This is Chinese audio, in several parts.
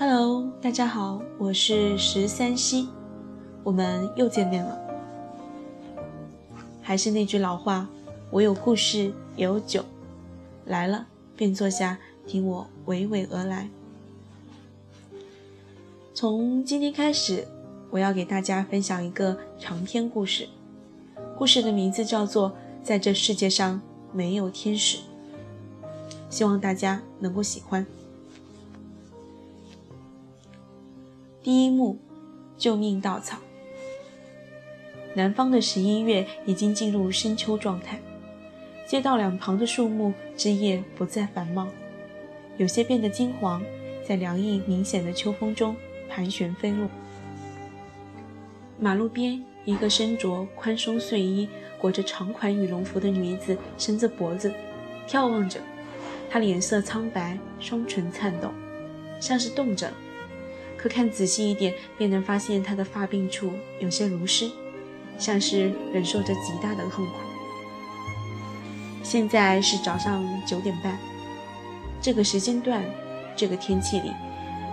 Hello，大家好，我是十三溪，我们又见面了。还是那句老话，我有故事，也有酒，来了便坐下，听我娓娓而来。从今天开始，我要给大家分享一个长篇故事，故事的名字叫做《在这世界上没有天使》，希望大家能够喜欢。第一幕，救命稻草。南方的十一月已经进入深秋状态，街道两旁的树木枝叶不再繁茂，有些变得金黄，在凉意明显的秋风中盘旋飞落。马路边，一个身着宽松睡衣、裹着长款羽绒服的女子伸着脖子，眺望着。她脸色苍白，双唇颤抖，像是冻着。可看仔细一点，便能发现他的发鬓处有些如湿，像是忍受着极大的痛苦。现在是早上九点半，这个时间段，这个天气里，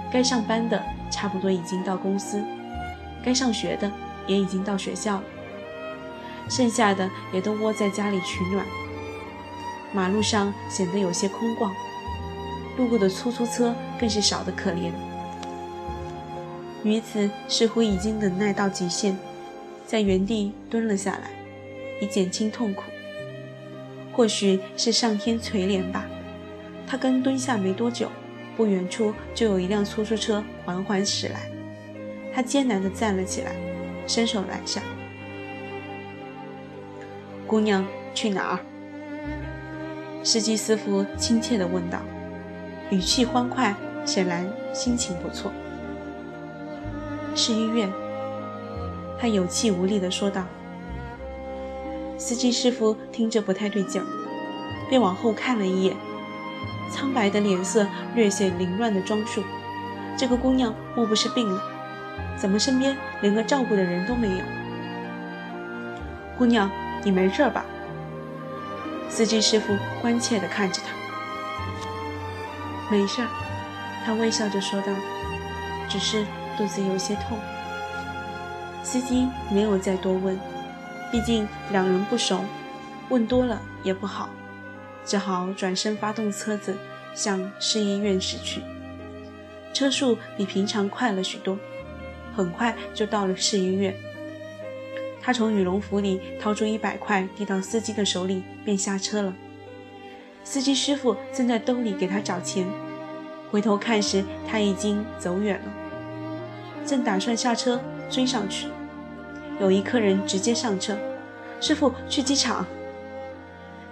该上班的差不多已经到公司，该上学的也已经到学校了，剩下的也都窝在家里取暖。马路上显得有些空旷，路过的出租车更是少得可怜。女子似乎已经忍耐到极限，在原地蹲了下来，以减轻痛苦。或许是上天垂怜吧。她刚蹲下没多久，不远处就有一辆出租车缓缓驶来。她艰难地站了起来，伸手拦下。姑娘，去哪儿？司机师傅亲切地问道，语气欢快，显然心情不错。是医院，他有气无力地说道。司机师傅听着不太对劲儿，便往后看了一眼，苍白的脸色略显凌乱的装束。这个姑娘莫不是病了？怎么身边连个照顾的人都没有？姑娘，你没事吧？司机师傅关切地看着他。没事，他微笑着说道，只是。肚子有些痛，司机没有再多问，毕竟两人不熟，问多了也不好，只好转身发动车子向市医院驶去。车速比平常快了许多，很快就到了市医院。他从羽绒服里掏出一百块递到司机的手里，便下车了。司机师傅正在兜里给他找钱，回头看时，他已经走远了。正打算下车追上去，有一客人直接上车：“师傅，去机场。”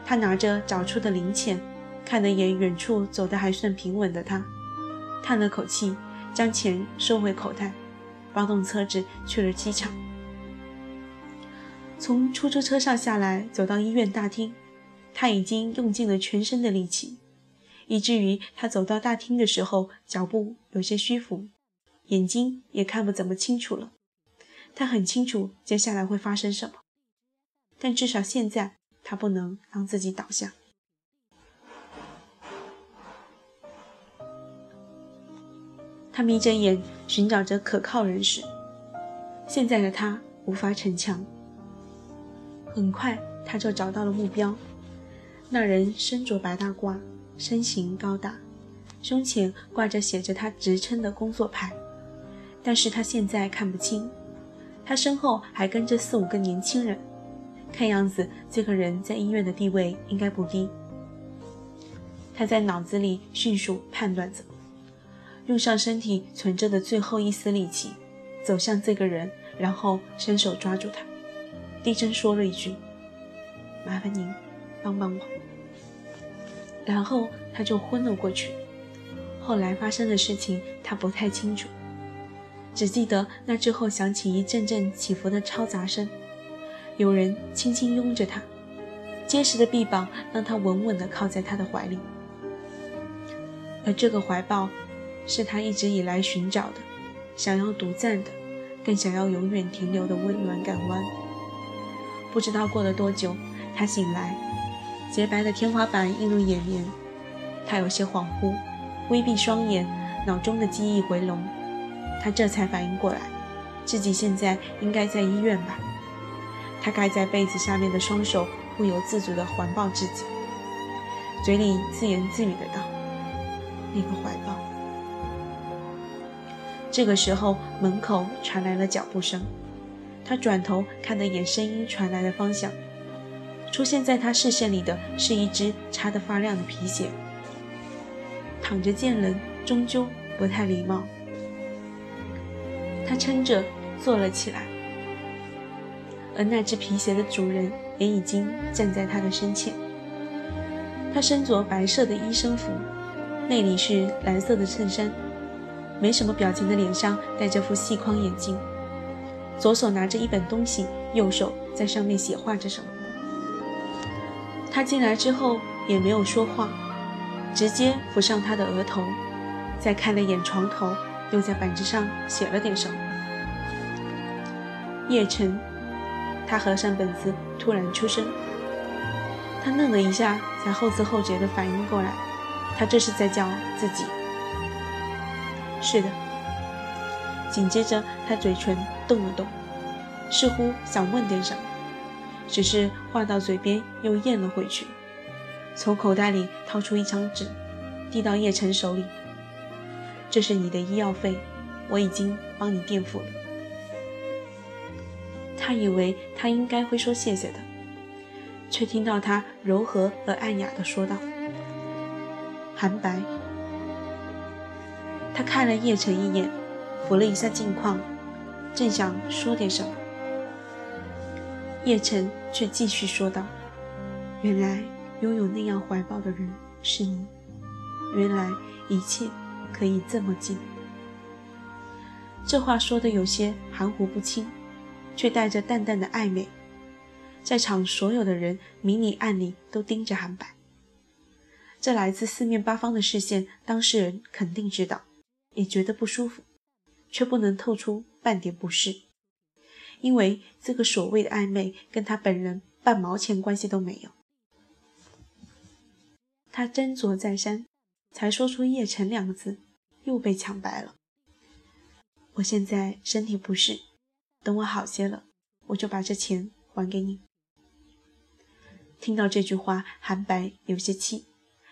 他拿着找出的零钱，看了眼远处走得还算平稳的他，叹了口气，将钱收回口袋，发动车子去了机场。从出租车上下来，走到医院大厅，他已经用尽了全身的力气，以至于他走到大厅的时候，脚步有些虚浮。眼睛也看不怎么清楚了，他很清楚接下来会发生什么，但至少现在他不能让自己倒下。他眯着眼寻找着可靠人士，现在的他无法逞强。很快他就找到了目标，那人身着白大褂，身形高大，胸前挂着写着他职称的工作牌。但是他现在看不清，他身后还跟着四五个年轻人，看样子这个人在医院的地位应该不低。他在脑子里迅速判断着，用上身体存着的最后一丝力气，走向这个人，然后伸手抓住他，低声说了一句：“麻烦您帮帮我。”然后他就昏了过去。后来发生的事情他不太清楚。只记得那之后响起一阵阵起伏的嘈杂声，有人轻轻拥着他，结实的臂膀让他稳稳地靠在他的怀里，而这个怀抱，是他一直以来寻找的，想要独占的，更想要永远停留的温暖港湾。不知道过了多久，他醒来，洁白的天花板映入眼帘，他有些恍惚，微闭双眼，脑中的记忆回笼，他这才反应过来，自己现在应该在医院吧。他盖在被子下面的双手不由自主地环抱自己，嘴里自言自语的道：“那个怀抱。”这个时候，门口传来了脚步声，他转头看了眼声音传来的方向，出现在他视线里的是一只擦得发亮的皮鞋。躺着见人，终究不太礼貌。他撑着坐了起来，而那只皮鞋的主人也已经站在他的身前。他身着白色的医生服，内里是蓝色的衬衫，没什么表情的脸上戴着副细框眼镜，左手拿着一本东西，右手在上面写画着什么。他进来之后也没有说话。直接扶上他的额头，再看了眼床头，又在本子上写了点什么。叶晨，他合上本子，突然出声。他愣了一下，才后知后觉地反应过来，他这是在叫自己。是的。紧接着，他嘴唇动了动，似乎想问点什么，只是话到嘴边又咽了回去。从口袋里掏出一张纸，递到叶晨手里。这是你的医药费，我已经帮你垫付了。他以为他应该会说谢谢的，却听到他柔和而暗哑的说道：“韩白。”他看了叶晨一眼，扶了一下镜框，正想说点什么，叶晨却继续说道：“原来。”拥有那样怀抱的人是你，原来一切可以这么近。这话说的有些含糊不清，却带着淡淡的暧昧。在场所有的人明里暗里都盯着韩白，这来自四面八方的视线，当事人肯定知道，也觉得不舒服，却不能透出半点不适，因为这个所谓的暧昧跟他本人半毛钱关系都没有。他斟酌再三，才说出“叶晨”两个字，又被抢白了。我现在身体不适，等我好些了，我就把这钱还给你。听到这句话，韩白有些气，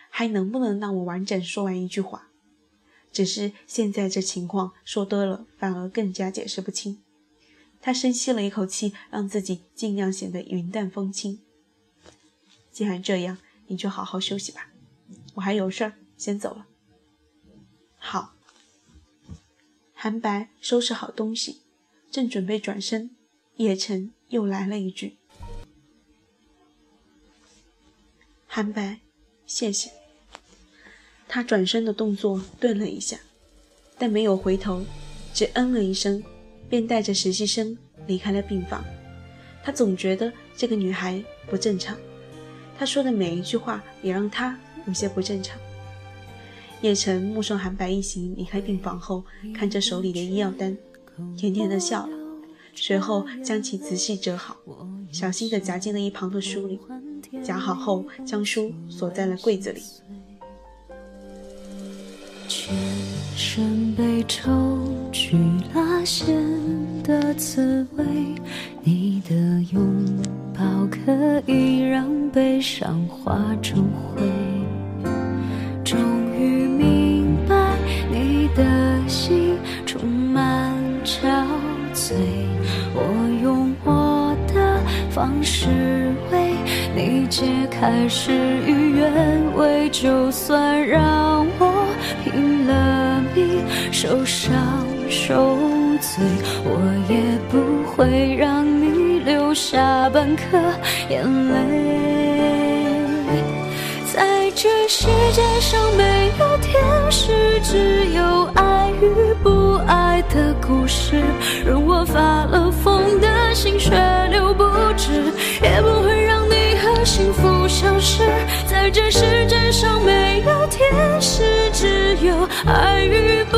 还能不能让我完整说完一句话？只是现在这情况说多了，反而更加解释不清。他深吸了一口气，让自己尽量显得云淡风轻。既然这样，你就好好休息吧。我还有事儿，先走了。好，韩白收拾好东西，正准备转身，叶晨又来了一句：“韩白，谢谢。”他转身的动作顿了一下，但没有回头，只嗯了一声，便带着实习生离开了病房。他总觉得这个女孩不正常，她说的每一句话也让他。有些不正常。叶晨目送韩白一行离开病房后，看着手里的医药单，甜甜的笑了，随后将其仔细折好，小心地夹进了一旁的书里。夹好后，将书锁在了柜子里。全身被抽去拉线的滋味，你的拥抱可以让悲伤化成灰。方式为你解开事与愿违，就算让我拼了命受伤受罪，我也不会让你留下半颗眼泪。在这世界上没有天使，只有爱与不爱的故事。任我发了疯的心血流不也不会让你和幸福消失。在这世界上没有天使，只有爱与不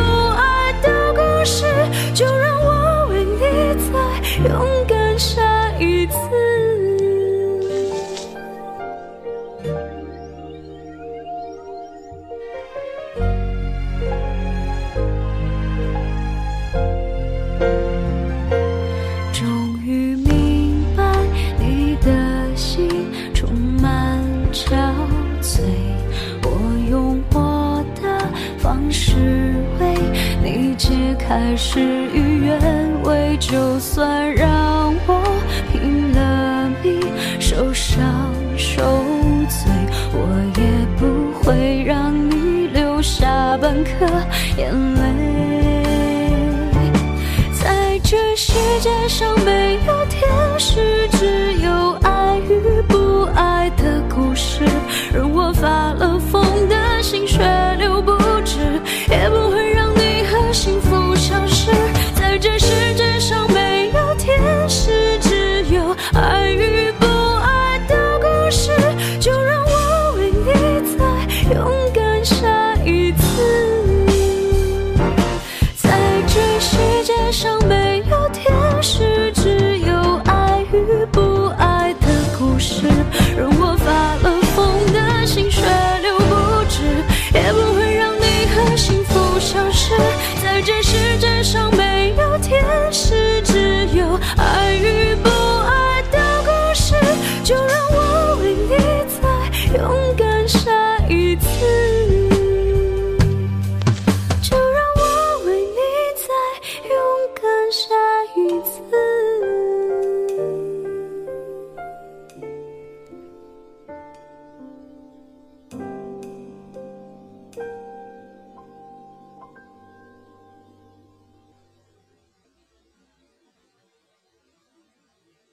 事与愿违，就算让我拼了命受伤受罪，我也不会让你留下半颗眼泪。在这世界上没有天使，